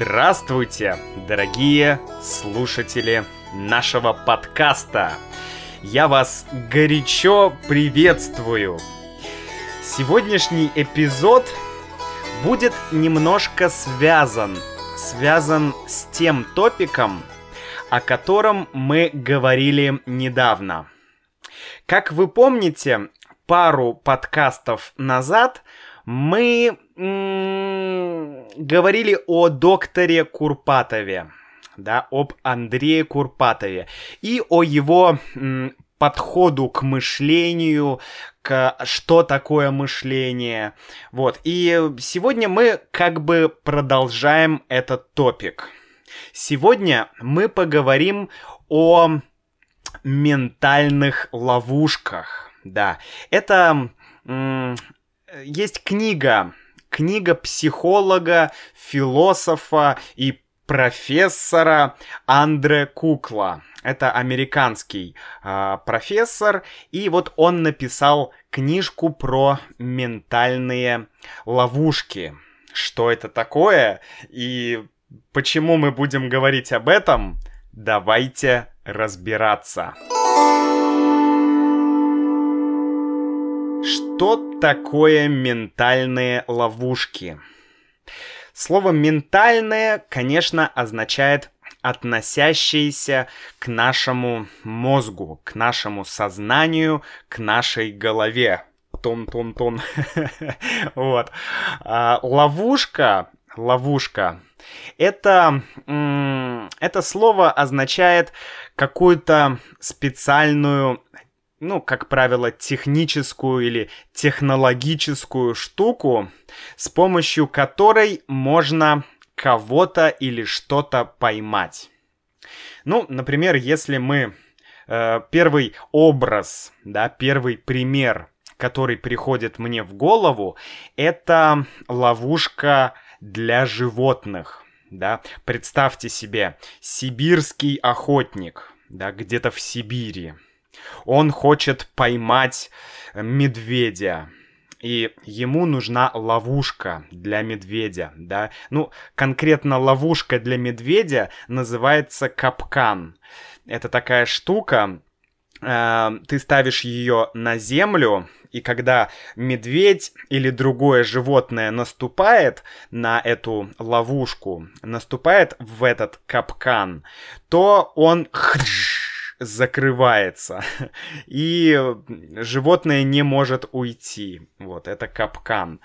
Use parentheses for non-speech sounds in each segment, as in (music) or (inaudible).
Здравствуйте, дорогие слушатели нашего подкаста. Я вас горячо приветствую. Сегодняшний эпизод будет немножко связан, связан с тем топиком, о котором мы говорили недавно. Как вы помните, пару подкастов назад мы говорили о докторе Курпатове, да, об Андрее Курпатове и о его м, подходу к мышлению, к что такое мышление. Вот. И сегодня мы как бы продолжаем этот топик. Сегодня мы поговорим о ментальных ловушках. Да, это м- есть книга книга психолога, философа и профессора Андре Кукла. Это американский э, профессор, и вот он написал книжку про ментальные ловушки. Что это такое и почему мы будем говорить об этом? Давайте разбираться. Что такое ментальные ловушки? Слово «ментальное», конечно, означает относящиеся к нашему мозгу, к нашему сознанию, к нашей голове. Тон-тон-тон. (laughs) Вот. А, ловушка, ловушка, это, это слово означает какую-то специальную ну, как правило, техническую или технологическую штуку, с помощью которой можно кого-то или что-то поймать. Ну, например, если мы э, первый образ, да, первый пример, который приходит мне в голову, это ловушка для животных. Да, представьте себе сибирский охотник, да, где-то в Сибири он хочет поймать медведя. И ему нужна ловушка для медведя, да. Ну, конкретно ловушка для медведя называется капкан. Это такая штука, э, ты ставишь ее на землю, и когда медведь или другое животное наступает на эту ловушку, наступает в этот капкан, то он закрывается, (laughs) и животное не может уйти. Вот, это капкан.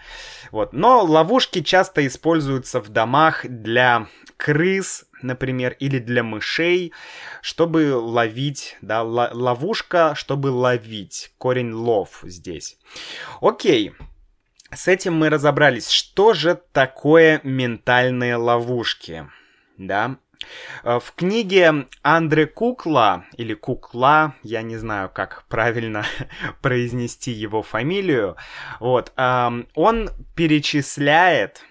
Вот. Но ловушки часто используются в домах для крыс, например, или для мышей, чтобы ловить, да, ловушка, чтобы ловить. Корень лов здесь. Окей. С этим мы разобрались. Что же такое ментальные ловушки? Да, в книге Андре Кукла, или Кукла, я не знаю, как правильно (laughs) произнести его фамилию, вот, он перечисляет,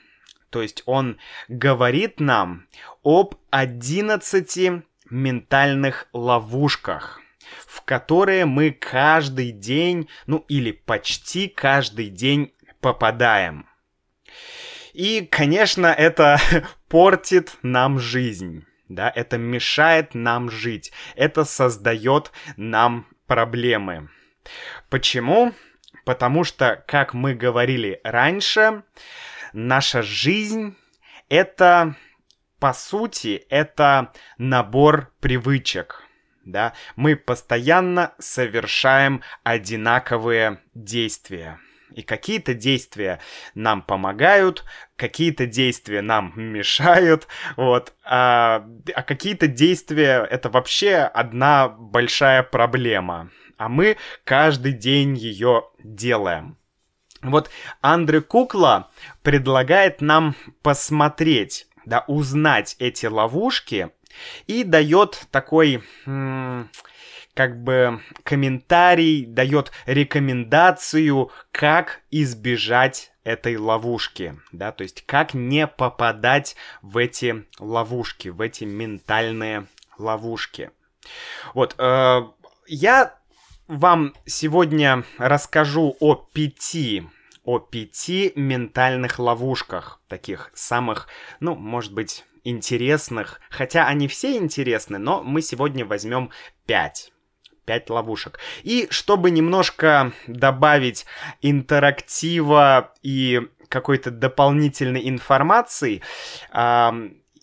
то есть он говорит нам об 11 ментальных ловушках, в которые мы каждый день, ну или почти каждый день попадаем. И, конечно, это (laughs) портит нам жизнь. Да, это мешает нам жить. Это создает нам проблемы. Почему? Потому что, как мы говорили раньше, наша жизнь это, по сути, это набор привычек. Да? Мы постоянно совершаем одинаковые действия. И какие-то действия нам помогают, какие-то действия нам мешают, вот, а, а какие-то действия это вообще одна большая проблема, а мы каждый день ее делаем. Вот Андре Кукла предлагает нам посмотреть, да, узнать эти ловушки и дает такой... М- как бы комментарий, дает рекомендацию, как избежать этой ловушки, да, то есть как не попадать в эти ловушки, в эти ментальные ловушки. Вот, э, я вам сегодня расскажу о пяти о пяти ментальных ловушках, таких самых, ну, может быть, интересных, хотя они все интересны, но мы сегодня возьмем 5. 5 ловушек. И чтобы немножко добавить интерактива и какой-то дополнительной информации,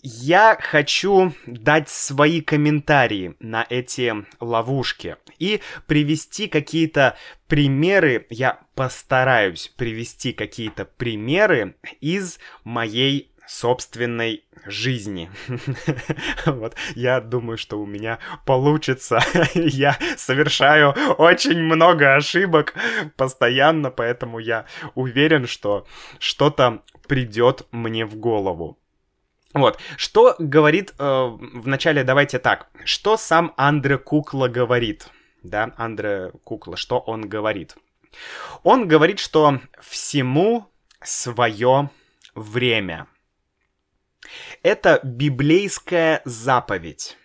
я хочу дать свои комментарии на эти ловушки и привести какие-то примеры, я постараюсь привести какие-то примеры из моей собственной жизни. (laughs) вот, я думаю, что у меня получится. (laughs) я совершаю очень много ошибок постоянно, поэтому я уверен, что что-то придет мне в голову. Вот, что говорит э, вначале, давайте так, что сам Андре Кукла говорит, да, Андре Кукла, что он говорит? Он говорит, что всему свое время. Это библейская заповедь,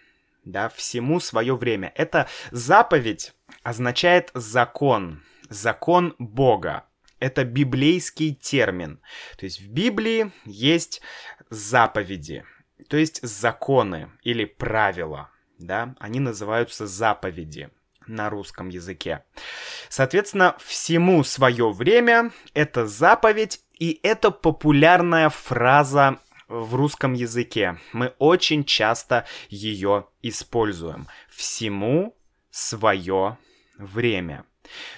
да, всему свое время. Это заповедь означает закон, закон Бога. Это библейский термин. То есть в Библии есть заповеди, то есть законы или правила, да, они называются заповеди на русском языке. Соответственно, всему свое время это заповедь, и это популярная фраза в русском языке. Мы очень часто ее используем. Всему свое время.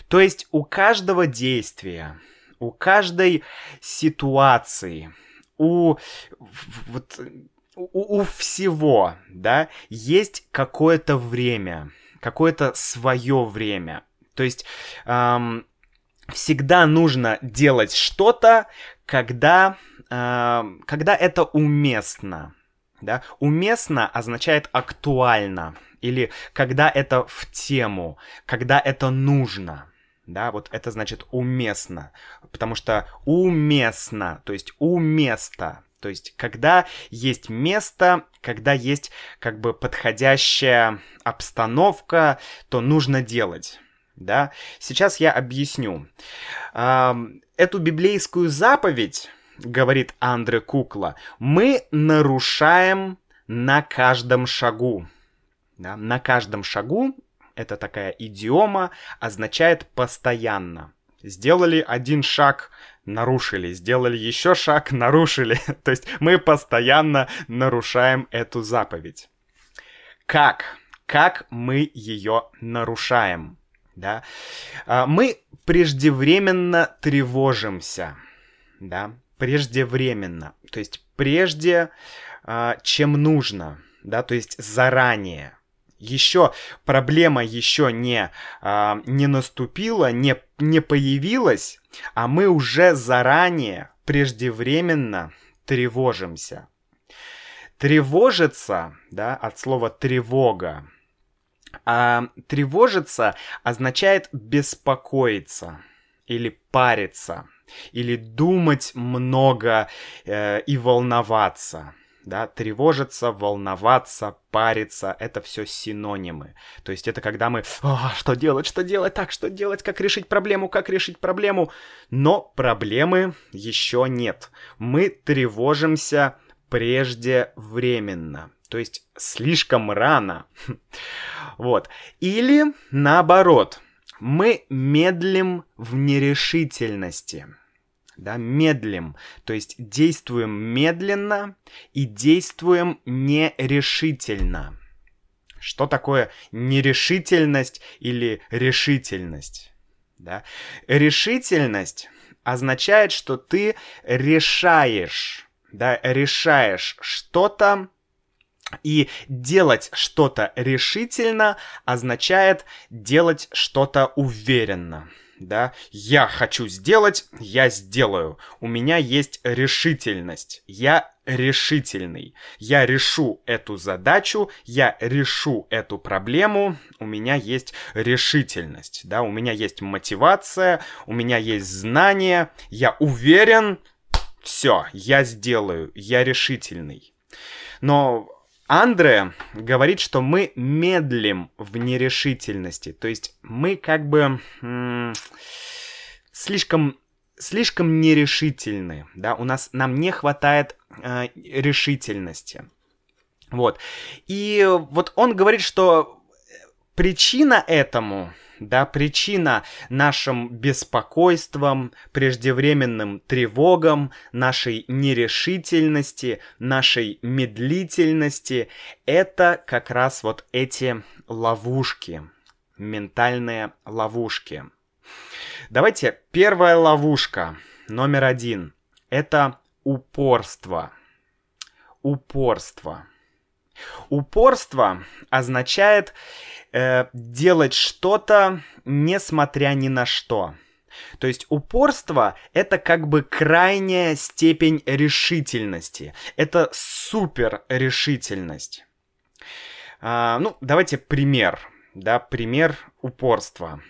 То есть у каждого действия, у каждой ситуации, у, вот, у, у всего, да, есть какое-то время, какое-то свое время. То есть эм, всегда нужно делать что-то, когда, когда это уместно. Да? Уместно означает актуально или когда это в тему, когда это нужно да, вот это значит уместно, потому что уместно, то есть уместо, то есть когда есть место, когда есть как бы подходящая обстановка, то нужно делать. Да? Сейчас я объясню. Эту библейскую заповедь, говорит Андре Кукла, мы нарушаем на каждом шагу. Да? На каждом шагу это такая идиома, означает постоянно. Сделали один шаг, нарушили, сделали еще шаг, нарушили. (laughs) То есть мы постоянно нарушаем эту заповедь. Как? Как мы ее нарушаем? Да? А, мы преждевременно тревожимся. Да? Преждевременно. То есть прежде, а, чем нужно. Да? То есть заранее еще проблема еще не, а, не наступила, не, не появилась, а мы уже заранее, преждевременно тревожимся. Тревожиться, да, от слова тревога. А тревожиться означает беспокоиться или париться, или думать много э, и волноваться да, тревожиться, волноваться, париться, это все синонимы. То есть это когда мы, а, что делать, что делать, так, что делать, как решить проблему, как решить проблему, но проблемы еще нет. Мы тревожимся преждевременно, то есть слишком рано. (laughs) Вот. Или наоборот, мы медлим в нерешительности да, медлим, то есть действуем медленно и действуем нерешительно. Что такое нерешительность или решительность? Да? Решительность означает, что ты решаешь, да, решаешь что-то, и делать что-то решительно означает делать что-то уверенно да, я хочу сделать, я сделаю. У меня есть решительность. Я решительный. Я решу эту задачу, я решу эту проблему, у меня есть решительность, да, у меня есть мотивация, у меня есть знания, я уверен, все, я сделаю, я решительный. Но Андре говорит, что мы медлим в нерешительности. То есть мы как бы слишком слишком нерешительны, да, у нас нам не хватает э, решительности. Вот. И вот он говорит, что причина этому да, причина нашим беспокойствам, преждевременным тревогам, нашей нерешительности, нашей медлительности, это как раз вот эти ловушки, ментальные ловушки. Давайте, первая ловушка, номер один, это упорство. Упорство. Упорство означает э, делать что-то, несмотря ни на что. То есть упорство — это как бы крайняя степень решительности. Это супер решительность. А, ну, давайте пример. Да, пример упорства.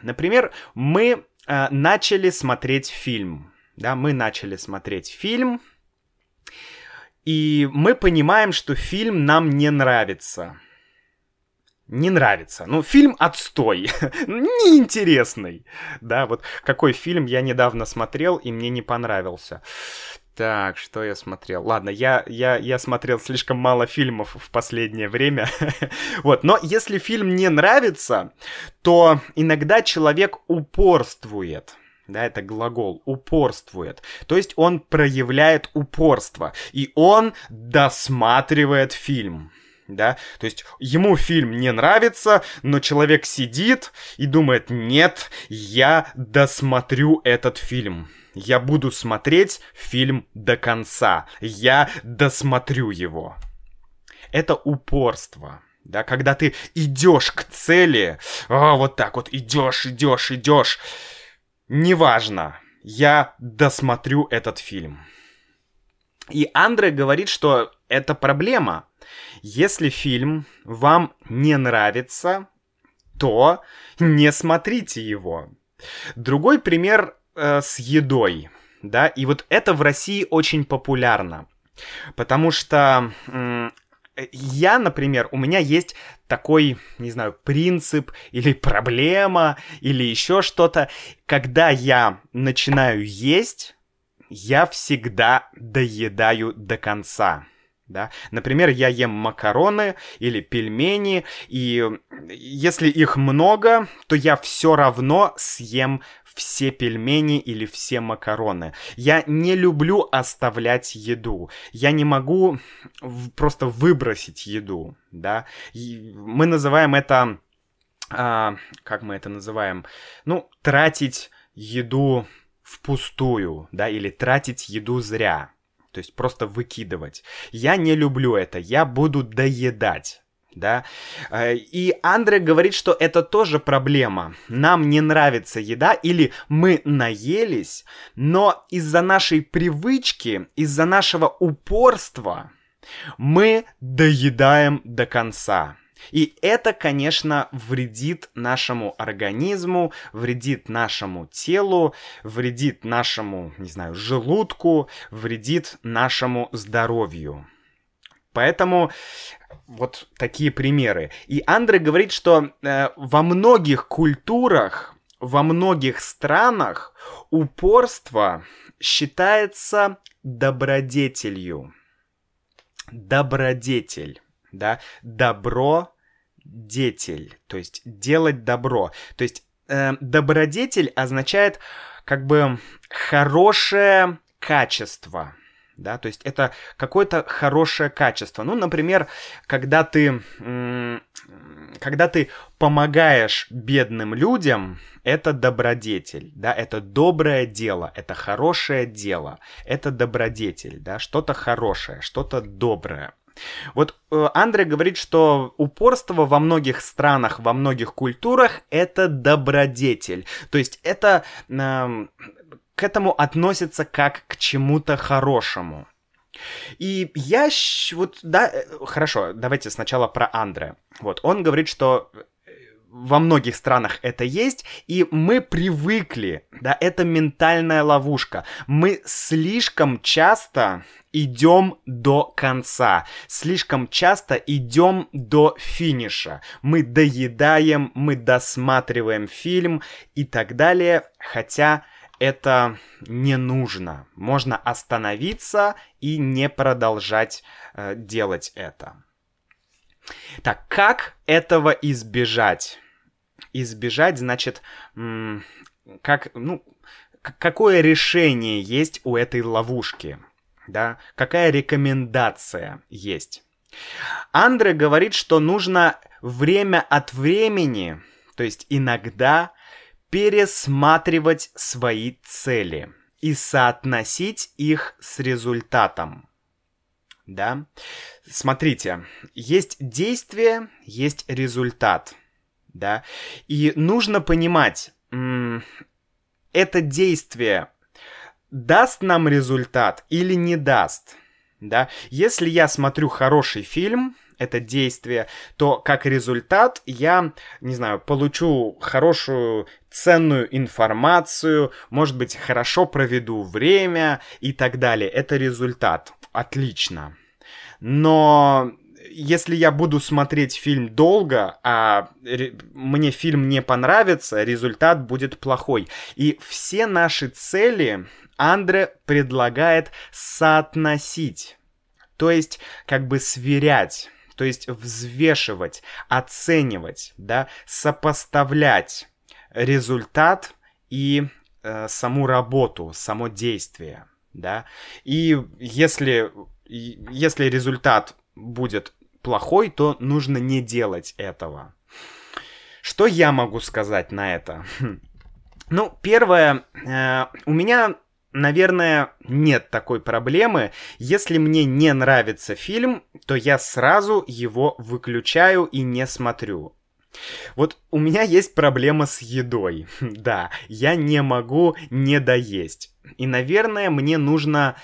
Например, мы а, начали смотреть фильм. Да, мы начали смотреть фильм, и мы понимаем, что фильм нам не нравится не нравится. Ну, фильм отстой, (laughs) неинтересный. Да, вот какой фильм я недавно смотрел и мне не понравился. Так, что я смотрел? Ладно, я, я, я смотрел слишком мало фильмов в последнее время. (laughs) вот, но если фильм не нравится, то иногда человек упорствует. Да, это глагол упорствует. То есть он проявляет упорство. И он досматривает фильм да, то есть ему фильм не нравится, но человек сидит и думает, нет, я досмотрю этот фильм. Я буду смотреть фильм до конца. Я досмотрю его. Это упорство. Да, когда ты идешь к цели, а, вот так вот идешь, идешь, идешь. Неважно, я досмотрю этот фильм. И Андре говорит, что это проблема, если фильм вам не нравится, то не смотрите его. Другой пример э, с едой, да, и вот это в России очень популярно, потому что я, например, у меня есть такой, не знаю, принцип или проблема или еще что-то, когда я начинаю есть, я всегда доедаю до конца да. Например, я ем макароны или пельмени, и если их много, то я все равно съем все пельмени или все макароны. Я не люблю оставлять еду. Я не могу просто выбросить еду, да. И мы называем это... А, как мы это называем? Ну, тратить еду впустую, да, или тратить еду зря то есть просто выкидывать. Я не люблю это, я буду доедать да. Э, и Андре говорит, что это тоже проблема. Нам не нравится еда или мы наелись, но из-за нашей привычки, из-за нашего упорства мы доедаем до конца. И это, конечно, вредит нашему организму, вредит нашему телу, вредит нашему, не знаю, желудку, вредит нашему здоровью. Поэтому вот такие примеры. И Андре говорит, что э, во многих культурах, во многих странах упорство считается добродетелью. Добродетель да, добро детель, то есть делать добро. То есть э, добродетель означает как бы хорошее качество, да, то есть это какое-то хорошее качество. Ну, например, когда ты, когда ты помогаешь бедным людям, это добродетель, да, это доброе дело, это хорошее дело, это добродетель, да, что-то хорошее, что-то доброе. Вот э, Андре говорит, что упорство во многих странах, во многих культурах это добродетель. То есть это э, к этому относится как к чему-то хорошему. И я вот, да, э, хорошо, давайте сначала про Андре. Вот, он говорит, что во многих странах это есть, и мы привыкли, да, это ментальная ловушка. Мы слишком часто идем до конца, слишком часто идем до финиша. Мы доедаем, мы досматриваем фильм и так далее, хотя это не нужно. Можно остановиться и не продолжать э, делать это. Так, как этого избежать? Избежать, значит, как, ну, какое решение есть у этой ловушки? Да? Какая рекомендация есть? Андре говорит, что нужно время от времени, то есть иногда пересматривать свои цели и соотносить их с результатом. Да? Смотрите, есть действие, есть результат. Да? И нужно понимать, это действие даст нам результат или не даст. Да? Если я смотрю хороший фильм, это действие, то как результат я, не знаю, получу хорошую ценную информацию, может быть, хорошо проведу время и так далее. Это результат. Отлично. Но если я буду смотреть фильм долго, а мне фильм не понравится, результат будет плохой. И все наши цели Андре предлагает соотносить. То есть, как бы сверять, то есть взвешивать, оценивать, да, сопоставлять результат и э, саму работу, само действие, да. И если, если результат будет плохой, то нужно не делать этого. Что я могу сказать на это? Ну, первое, э, у меня наверное, нет такой проблемы. Если мне не нравится фильм, то я сразу его выключаю и не смотрю. Вот у меня есть проблема с едой. (laughs) Да, я не могу не доесть. И, наверное, мне нужно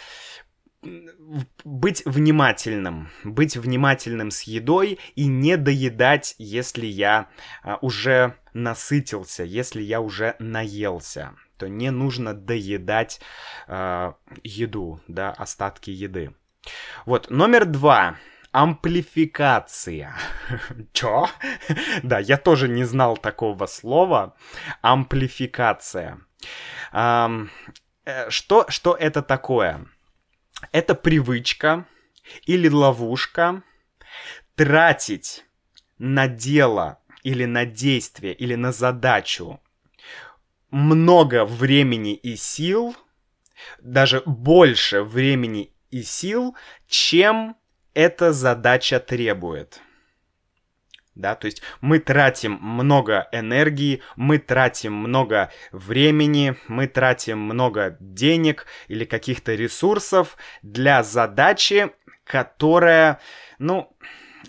быть внимательным, быть внимательным с едой и не доедать, если я а, уже насытился, если я уже наелся то не нужно доедать э, еду, да, остатки еды. Вот, номер два. Амплификация. (laughs) Чё? да, я тоже не знал такого слова. Амплификация. Эм, что, что это такое? Это привычка или ловушка тратить на дело или на действие или на задачу много времени и сил, даже больше времени и сил, чем эта задача требует. Да, то есть мы тратим много энергии, мы тратим много времени, мы тратим много денег или каких-то ресурсов для задачи, которая, ну,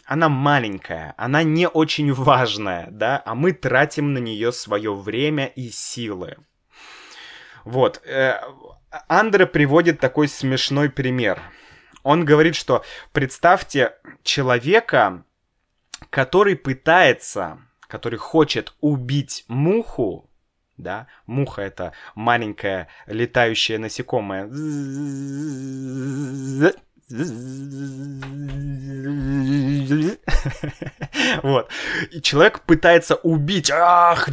она маленькая, она не очень важная, да, а мы тратим на нее свое время и силы. Вот. Э, Андре приводит такой смешной пример. Он говорит, что представьте человека, который пытается, который хочет убить муху, да, муха это маленькое летающее насекомое, вот. И человек пытается убить ах,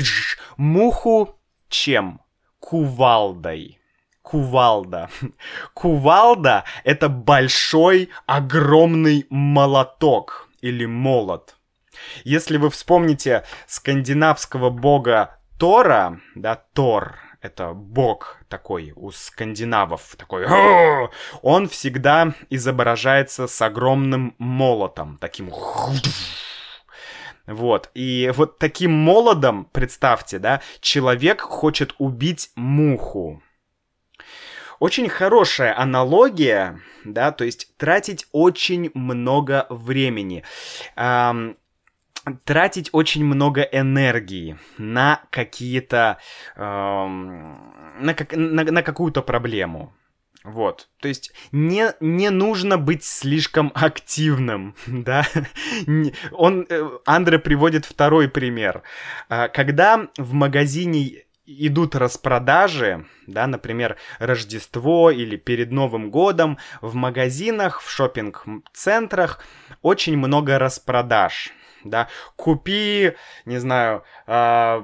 муху чем? Кувалдой. Кувалда. Кувалда — это большой, огромный молоток или молот. Если вы вспомните скандинавского бога Тора, да, Тор, это бог такой у скандинавов, такой, он всегда изображается с огромным молотом, таким вот, и вот таким молодом, представьте, да, человек хочет убить муху. Очень хорошая аналогия, да, то есть тратить очень много времени. Эм, тратить очень много энергии на какие-то... Эм, на, как, на, на какую-то проблему. Вот, то есть не, не нужно быть слишком активным, (laughs) да. Он, э, Андре приводит второй пример. А, когда в магазине идут распродажи, да, например, Рождество или перед Новым годом, в магазинах, в шопинг-центрах очень много распродаж да, купи, не знаю, э,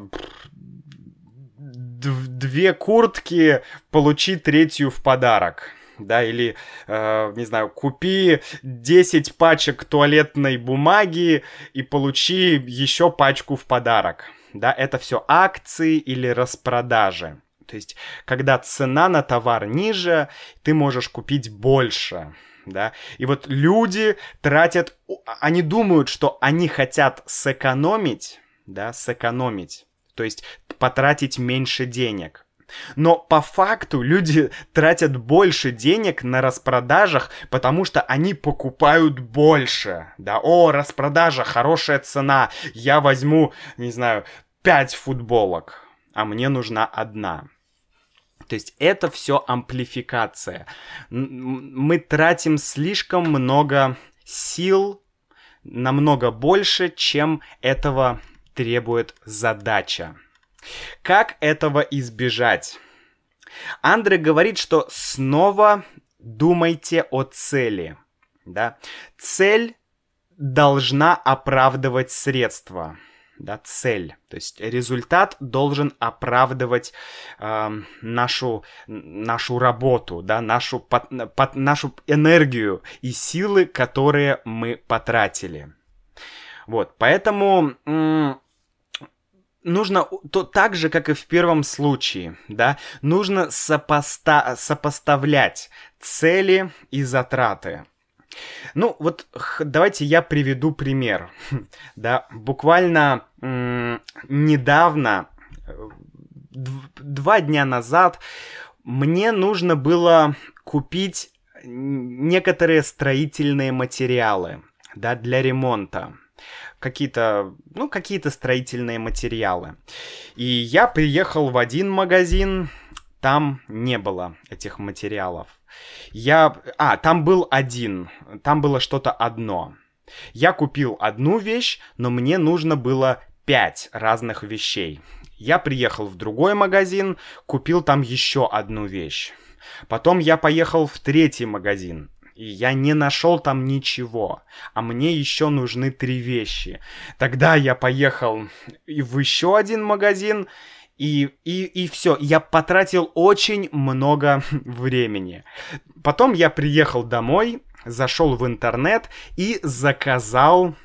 две куртки, получи третью в подарок да, или, э, не знаю, купи 10 пачек туалетной бумаги и получи еще пачку в подарок, да, это все акции или распродажи. То есть, когда цена на товар ниже, ты можешь купить больше, да. И вот люди тратят, они думают, что они хотят сэкономить, да, сэкономить, то есть потратить меньше денег. Но по факту люди (laughs) тратят больше денег на распродажах, потому что они покупают больше. Да, о, распродажа, хорошая цена, я возьму, не знаю, 5 футболок, а мне нужна одна. То есть это все амплификация. Мы тратим слишком много сил, намного больше, чем этого требует задача. Как этого избежать? Андре говорит, что снова думайте о цели. Да? Цель должна оправдывать средства да, цель. То есть результат должен оправдывать э, нашу, нашу работу, да, нашу, под, под, нашу энергию и силы, которые мы потратили. Вот, поэтому нужно то так же, как и в первом случае, да, нужно сопоста сопоставлять цели и затраты. Ну, вот давайте я приведу пример. (laughs) Да, буквально недавно, э, два дня назад, мне нужно было купить некоторые строительные материалы, да, для ремонта какие-то, ну, какие-то строительные материалы. И я приехал в один магазин, там не было этих материалов. Я... А, там был один. Там было что-то одно. Я купил одну вещь, но мне нужно было пять разных вещей. Я приехал в другой магазин, купил там еще одну вещь. Потом я поехал в третий магазин, и я не нашел там ничего, а мне еще нужны три вещи. Тогда я поехал в еще один магазин, и, и, и все, я потратил очень много (laughs) времени. Потом я приехал домой, зашел в интернет и заказал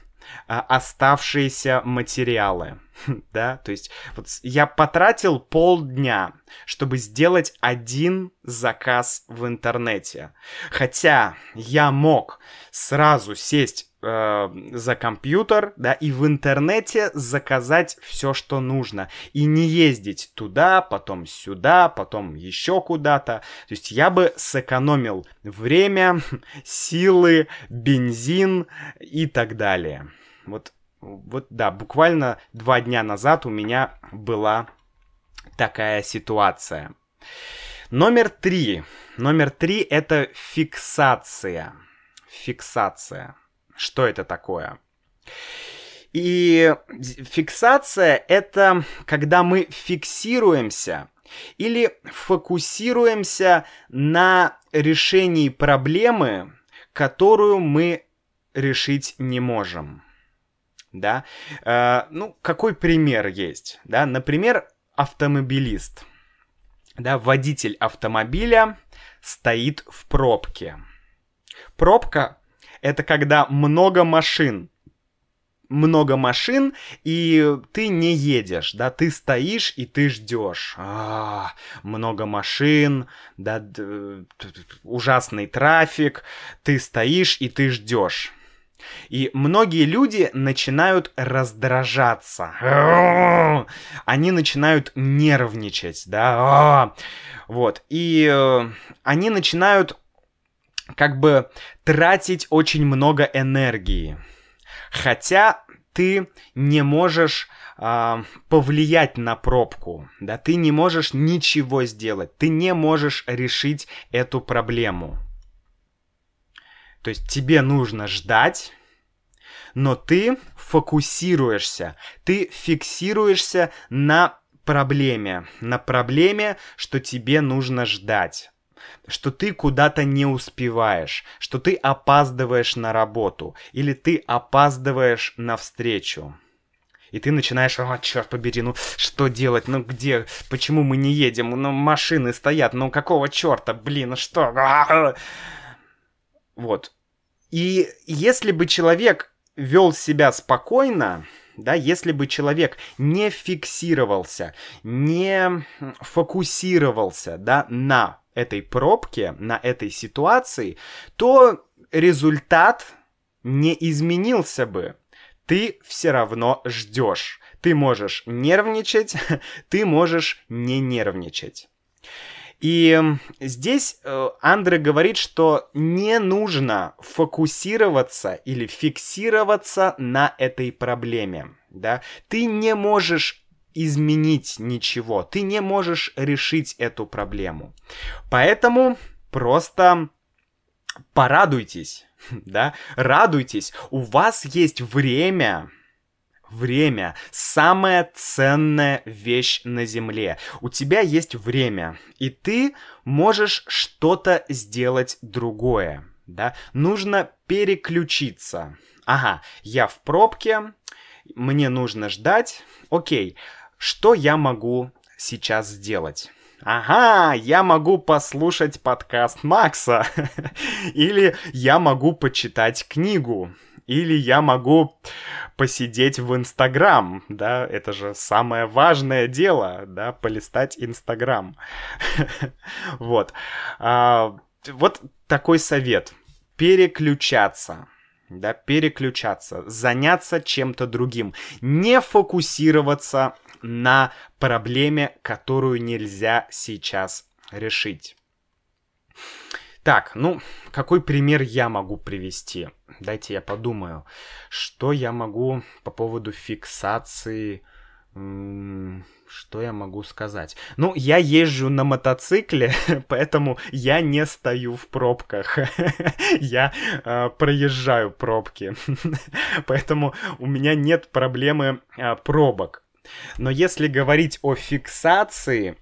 оставшиеся материалы. (laughs) Да, то есть вот я потратил полдня, чтобы сделать один заказ в интернете. Хотя я мог сразу сесть э, за компьютер, да, и в интернете заказать все, что нужно. И не ездить туда, потом сюда, потом еще куда-то. То есть я бы сэкономил время, (laughs) силы, бензин и так далее. Вот, вот да, буквально два дня назад у меня была такая ситуация. Номер три. Номер три это фиксация. Фиксация. Что это такое? И фиксация это когда мы фиксируемся или фокусируемся на решении проблемы, которую мы решить не можем да. Э, ну, какой пример есть, да? Например, автомобилист, да, водитель автомобиля стоит в пробке. Пробка — это когда много машин, много машин, и ты не едешь, да, ты стоишь и ты ждешь. А, много машин, да, ужасный трафик, ты стоишь и ты ждешь. И многие люди начинают раздражаться. (sniffs) Они начинают нервничать, да. Вот. И э, они начинают как бы тратить очень много энергии. Хотя ты не можешь э, повлиять на пробку, да, ты не можешь ничего сделать, ты не можешь решить эту проблему. То есть тебе нужно ждать, но ты фокусируешься, ты фиксируешься на проблеме, на проблеме, что тебе нужно ждать что ты куда-то не успеваешь, что ты опаздываешь на работу или ты опаздываешь на встречу. И ты начинаешь, а, черт побери, ну что делать, ну где, почему мы не едем, ну машины стоят, ну какого черта, блин, ну что? Вот. И если бы человек вел себя спокойно, да, если бы человек не фиксировался, не фокусировался, да, на этой пробке, на этой ситуации, то результат не изменился бы. Ты все равно ждешь. Ты можешь нервничать, (laughs) ты можешь не нервничать. И здесь э, Андре говорит, что не нужно фокусироваться или фиксироваться на этой проблеме. Да? Ты не можешь изменить ничего, ты не можешь решить эту проблему. Поэтому просто порадуйтесь, (laughs) да, радуйтесь, у вас есть время Время – самая ценная вещь на Земле. У тебя есть время, и ты можешь что-то сделать другое. Да? Нужно переключиться. Ага, я в пробке, мне нужно ждать. Окей, что я могу сейчас сделать? Ага, я могу послушать подкаст Макса. (laughs) Или я могу почитать книгу. Или я могу посидеть в Инстаграм, да, это же самое важное дело, да, полистать Инстаграм. (laughs) Вот. А, вот такой совет. Переключаться да, переключаться, заняться чем-то другим, не фокусироваться на проблеме, которую нельзя сейчас решить. Так, ну, какой пример я могу привести? Дайте я подумаю. Что я могу по поводу фиксации... Что я могу сказать? Ну, я езжу на мотоцикле, (laughs) поэтому я не стою в пробках. (laughs) я э, проезжаю пробки. (laughs) поэтому у меня нет проблемы э, пробок. Но если говорить о фиксации,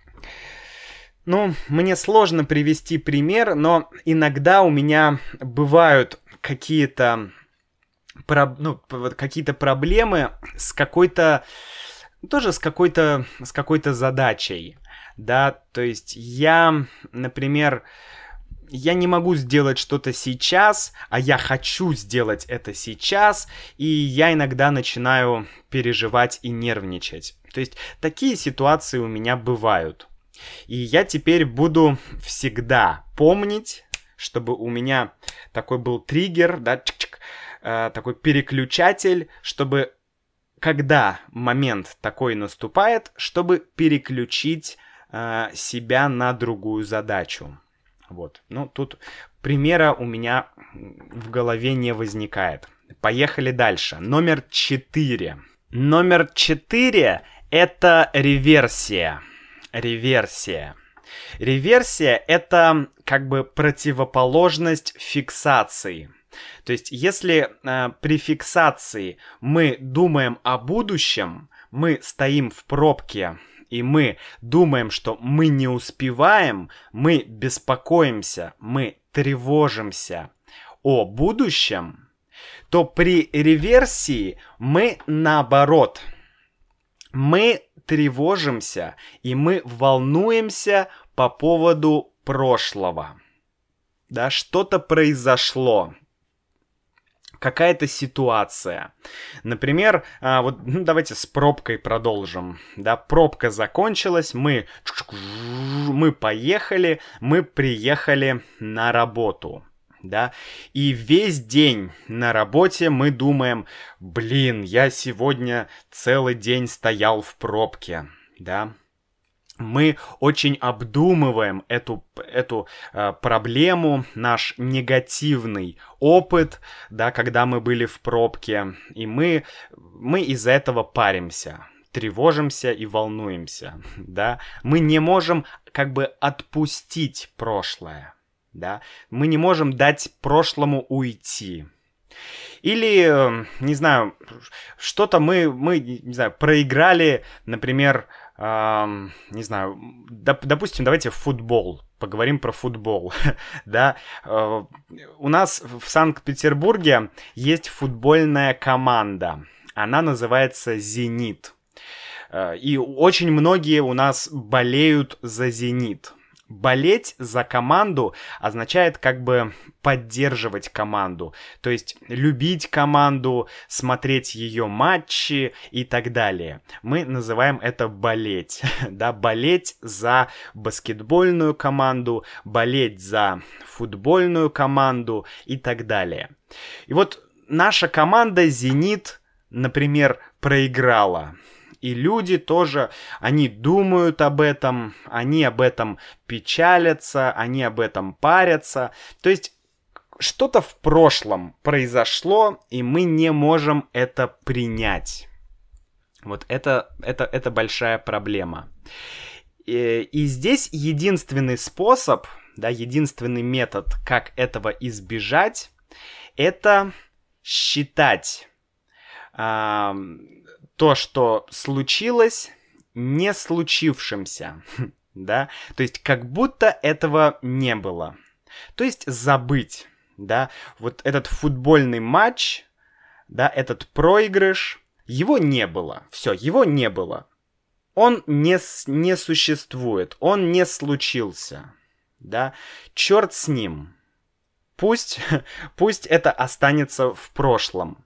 ну, мне сложно привести пример, но иногда у меня бывают какие-то про, ну, какие-то проблемы с какой-то тоже с какой-то с какой-то задачей, да, то есть я, например, я не могу сделать что-то сейчас, а я хочу сделать это сейчас, и я иногда начинаю переживать и нервничать. То есть такие ситуации у меня бывают. И я теперь буду всегда помнить, чтобы у меня такой был триггер, да, чик -чик, э, такой переключатель, чтобы когда момент такой наступает, чтобы переключить э, себя на другую задачу. Вот. Ну, тут примера у меня в голове не возникает. Поехали дальше. Номер четыре. Номер четыре — это реверсия реверсия. Реверсия — это как бы противоположность фиксации. То есть, если э, при фиксации мы думаем о будущем, мы стоим в пробке и мы думаем, что мы не успеваем, мы беспокоимся, мы тревожимся о будущем, то при реверсии мы наоборот. Мы тревожимся и мы волнуемся по поводу прошлого. Да, что-то произошло какая-то ситуация. Например, а, вот ну, давайте с пробкой продолжим. Да, пробка закончилась, мы, мы поехали, мы приехали на работу да, и весь день на работе мы думаем, блин, я сегодня целый день стоял в пробке, да, мы очень обдумываем эту, эту э, проблему, наш негативный опыт, да, когда мы были в пробке, и мы, мы из-за этого паримся, тревожимся и волнуемся, (laughs) да. Мы не можем как бы отпустить прошлое, да, мы не можем дать прошлому уйти. Или, эм, не знаю, что-то мы, мы, не знаю, проиграли, например, эм, не знаю, доп, допустим, давайте футбол, поговорим про футбол, (laughs) да. Э, у нас в Санкт-Петербурге есть футбольная команда. она называется «Зенит». Э, и очень многие у нас болеют за «Зенит». Болеть за команду означает как бы поддерживать команду, то есть любить команду, смотреть ее матчи и так далее. Мы называем это болеть, (laughs) да, болеть за баскетбольную команду, болеть за футбольную команду и так далее. И вот наша команда «Зенит», например, проиграла. И люди тоже, они думают об этом, они об этом печалятся, они об этом парятся. То есть что-то в прошлом произошло, и мы не можем это принять. Вот это, это, это большая проблема. И, и здесь единственный способ, да, единственный метод, как этого избежать, это считать то, что случилось, не случившимся, (laughs) да, то есть как будто этого не было. То есть забыть, да, вот этот футбольный матч, да, этот проигрыш, его не было, все, его не было. Он не, не существует, он не случился, да, черт с ним. Пусть, (laughs) пусть это останется в прошлом.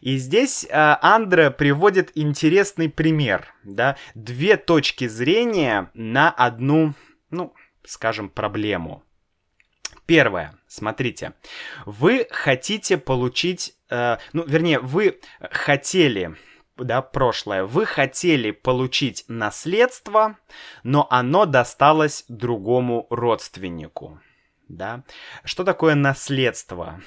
И здесь э, Андре приводит интересный пример, да, две точки зрения на одну, ну, скажем, проблему. Первое, смотрите, вы хотите получить, э, ну, вернее, вы хотели, да, прошлое, вы хотели получить наследство, но оно досталось другому родственнику да. Что такое наследство?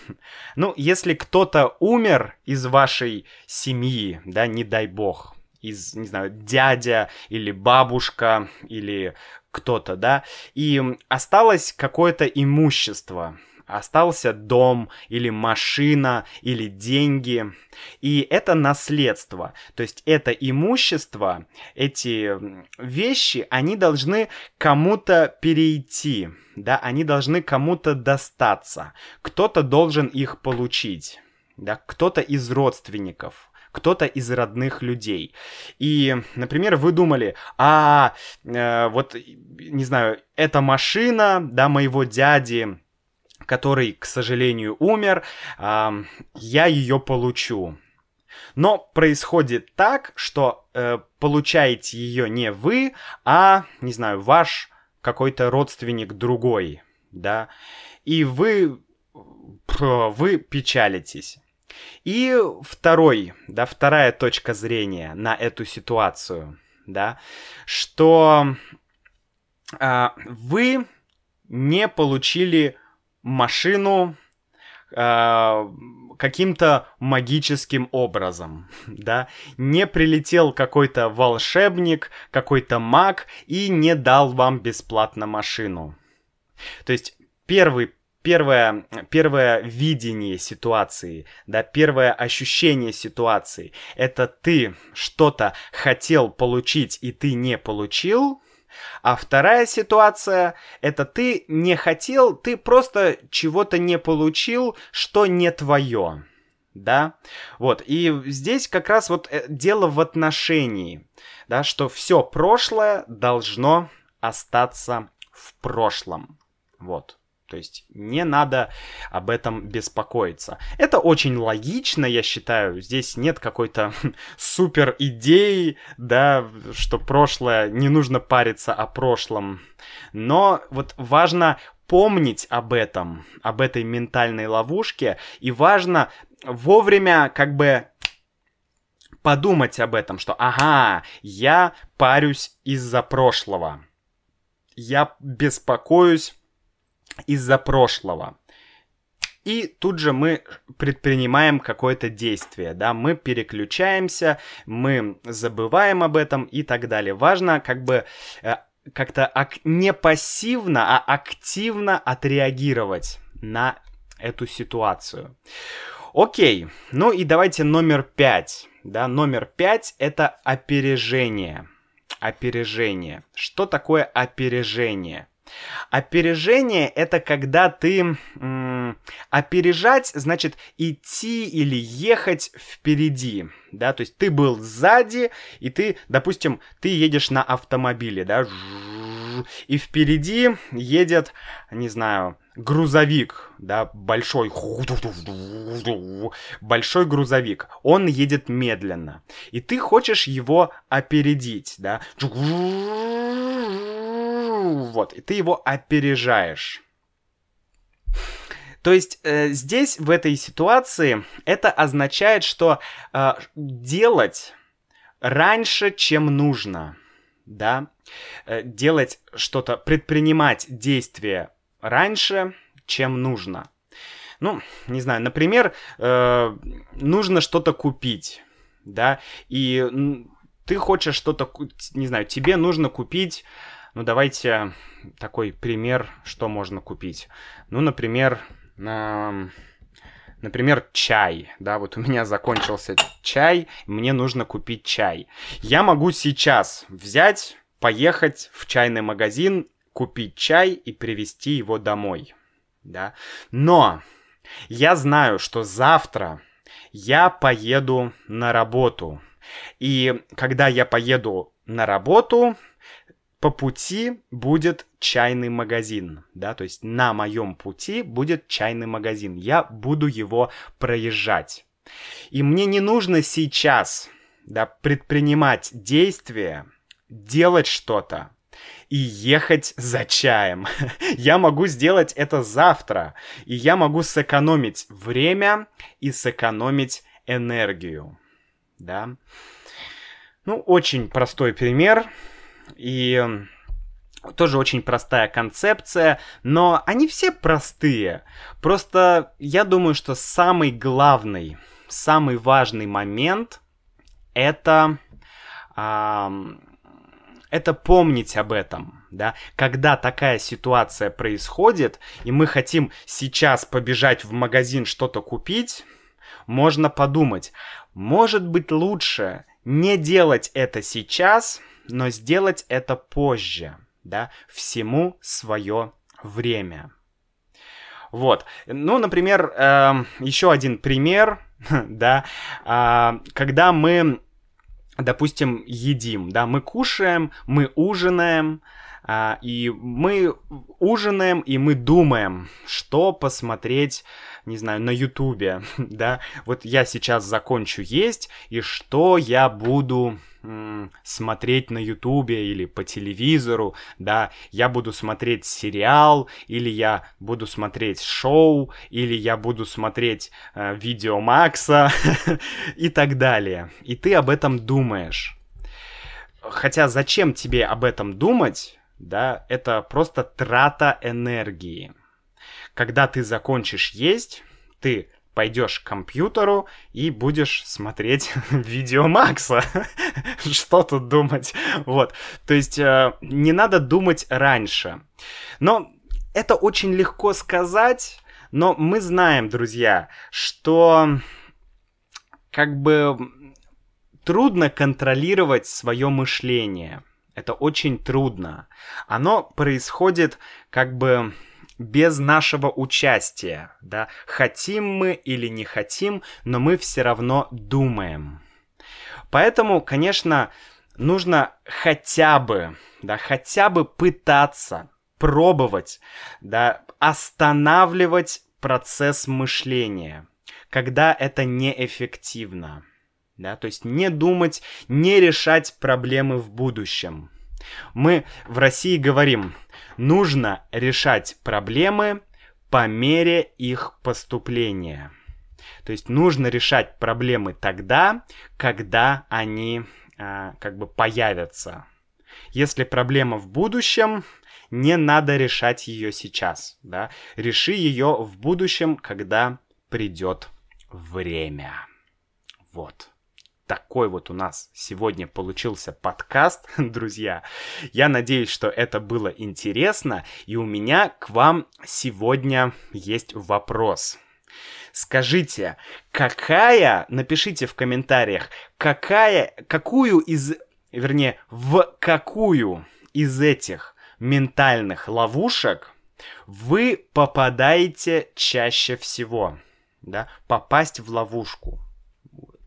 Ну, если кто-то умер из вашей семьи, да, не дай бог, из, не знаю, дядя или бабушка или кто-то, да, и осталось какое-то имущество, остался дом или машина или деньги. И это наследство. То есть это имущество, эти вещи, они должны кому-то перейти. Да, они должны кому-то достаться. Кто-то должен их получить. Да, кто-то из родственников кто-то из родных людей. И, например, вы думали, а э, вот, не знаю, эта машина, да, моего дяди, который, к сожалению, умер, э, я ее получу. Но происходит так, что э, получаете ее не вы, а, не знаю, ваш какой-то родственник другой, да, и вы, вы печалитесь. И второй, да, вторая точка зрения на эту ситуацию, да, что э, вы не получили машину э, каким-то магическим образом, (laughs) да, не прилетел какой-то волшебник, какой-то маг и не дал вам бесплатно машину. То есть первый первое, первое видение ситуации, да, первое ощущение ситуации, это ты что-то хотел получить и ты не получил, а вторая ситуация — это ты не хотел, ты просто чего-то не получил, что не твое. Да, вот, и здесь как раз вот э, дело в отношении, да, что все прошлое должно остаться в прошлом, вот. То есть не надо об этом беспокоиться. Это очень логично, я считаю. Здесь нет какой-то (laughs) супер идеи, да, что прошлое, не нужно париться о прошлом. Но вот важно помнить об этом, об этой ментальной ловушке, и важно вовремя как бы подумать об этом, что ага, я парюсь из-за прошлого. Я беспокоюсь из-за прошлого. И тут же мы предпринимаем какое-то действие, да, мы переключаемся, мы забываем об этом и так далее. Важно как бы э, как-то ак- не пассивно, а активно отреагировать на эту ситуацию. Окей, ну и давайте номер пять. Да, номер пять это опережение. Опережение. Что такое опережение? Опережение — это когда ты м- опережать значит идти или ехать впереди, да, то есть ты был сзади, и ты, допустим, ты едешь на автомобиле, да, и впереди едет, не знаю, грузовик, да, большой, большой грузовик, он едет медленно, и ты хочешь его опередить, да, вот, и ты его опережаешь. То есть э, здесь, в этой ситуации, это означает, что э, делать раньше, чем нужно, да, э, делать что-то, предпринимать действия раньше, чем нужно. Ну, не знаю, например, э, нужно что-то купить, да, и ты хочешь что-то, не знаю, тебе нужно купить, ну, давайте такой пример, что можно купить. Ну, например, э, например, чай, да, вот у меня закончился чай, мне нужно купить чай. Я могу сейчас взять, поехать в чайный магазин купить чай и привезти его домой. Да? Но я знаю, что завтра я поеду на работу. И когда я поеду на работу, по пути будет чайный магазин, да, то есть на моем пути будет чайный магазин, я буду его проезжать. И мне не нужно сейчас, да, предпринимать действия, делать что-то, и ехать за чаем. (laughs) я могу сделать это завтра, и я могу сэкономить время и сэкономить энергию. Да? Ну, очень простой пример, и тоже очень простая концепция, но они все простые. Просто я думаю, что самый главный, самый важный момент это это помнить об этом, да, когда такая ситуация происходит, и мы хотим сейчас побежать в магазин что-то купить, можно подумать, может быть лучше не делать это сейчас, но сделать это позже, да, всему свое время. Вот, ну, например, э, еще один пример, (laughs) да, э, когда мы допустим, едим, да, мы кушаем, мы ужинаем, а, и мы ужинаем, и мы думаем, что посмотреть, не знаю, на Ютубе, (laughs) да, вот я сейчас закончу есть, и что я буду смотреть на Ютубе или по телевизору, да, я буду смотреть сериал, или я буду смотреть шоу, или я буду смотреть э, видео Макса (laughs) и так далее. И ты об этом думаешь. Хотя зачем тебе об этом думать, да, это просто трата энергии. Когда ты закончишь есть, ты пойдешь к компьютеру и будешь смотреть (laughs) видео Макса. (laughs) Что тут думать? Вот. То есть э, не надо думать раньше. Но это очень легко сказать, но мы знаем, друзья, что как бы трудно контролировать свое мышление. Это очень трудно. Оно происходит как бы без нашего участия, да, хотим мы или не хотим, но мы все равно думаем. Поэтому, конечно, нужно хотя бы, да, хотя бы пытаться, пробовать, да, останавливать процесс мышления, когда это неэффективно, да, то есть не думать, не решать проблемы в будущем. Мы в России говорим, нужно решать проблемы по мере их поступления. То есть нужно решать проблемы тогда, когда они а, как бы появятся. Если проблема в будущем, не надо решать ее сейчас, да. Реши ее в будущем, когда придет время. Вот такой вот у нас сегодня получился подкаст, (laughs) друзья. Я надеюсь, что это было интересно, и у меня к вам сегодня есть вопрос. Скажите, какая, напишите в комментариях, какая, какую из, вернее, в какую из этих ментальных ловушек Вы попадаете чаще всего, да, попасть в ловушку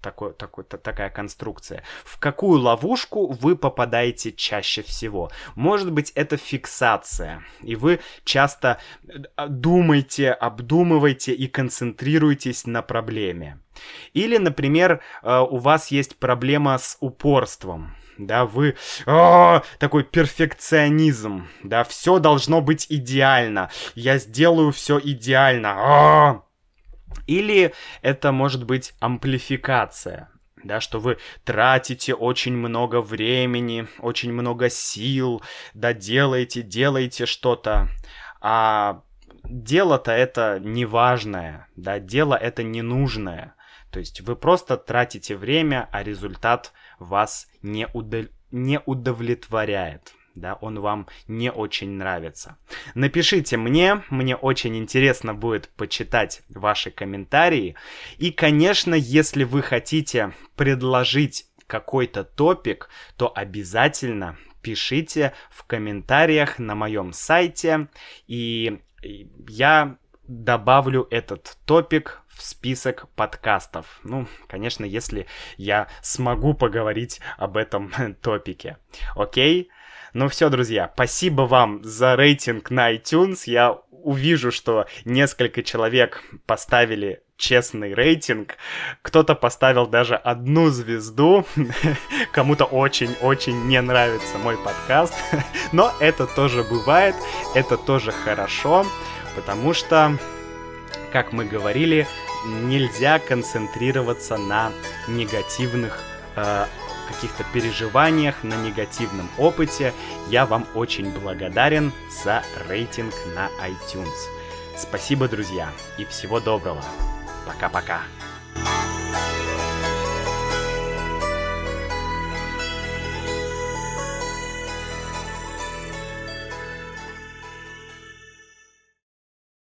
такой, такой, такая конструкция. В какую ловушку вы попадаете чаще всего? Может быть, это фиксация, и вы часто э, думаете, обдумываете и концентрируетесь на проблеме. Или, например, э, у вас есть проблема с упорством да, вы а, такой перфекционизм, да, все должно быть идеально, я сделаю все идеально, а, или это может быть амплификация, да, что вы тратите очень много времени, очень много сил, да, делаете, делаете что-то, а дело-то это неважное, да, дело это ненужное. То есть вы просто тратите время, а результат вас не, удов... не удовлетворяет да, он вам не очень нравится. Напишите мне, мне очень интересно будет почитать ваши комментарии. И, конечно, если вы хотите предложить какой-то топик, то обязательно пишите в комментариях на моем сайте, и я добавлю этот топик в список подкастов. Ну, конечно, если я смогу поговорить об этом (laughs) топике. Окей? Ну все, друзья, спасибо вам за рейтинг на iTunes. Я увижу, что несколько человек поставили честный рейтинг. Кто-то поставил даже одну звезду. (laughs) Кому-то очень-очень не нравится мой подкаст. (laughs) Но это тоже бывает. Это тоже хорошо. Потому что, как мы говорили, нельзя концентрироваться на негативных э, каких-то переживаниях, на негативном опыте, я вам очень благодарен за рейтинг на iTunes. Спасибо, друзья, и всего доброго. Пока-пока.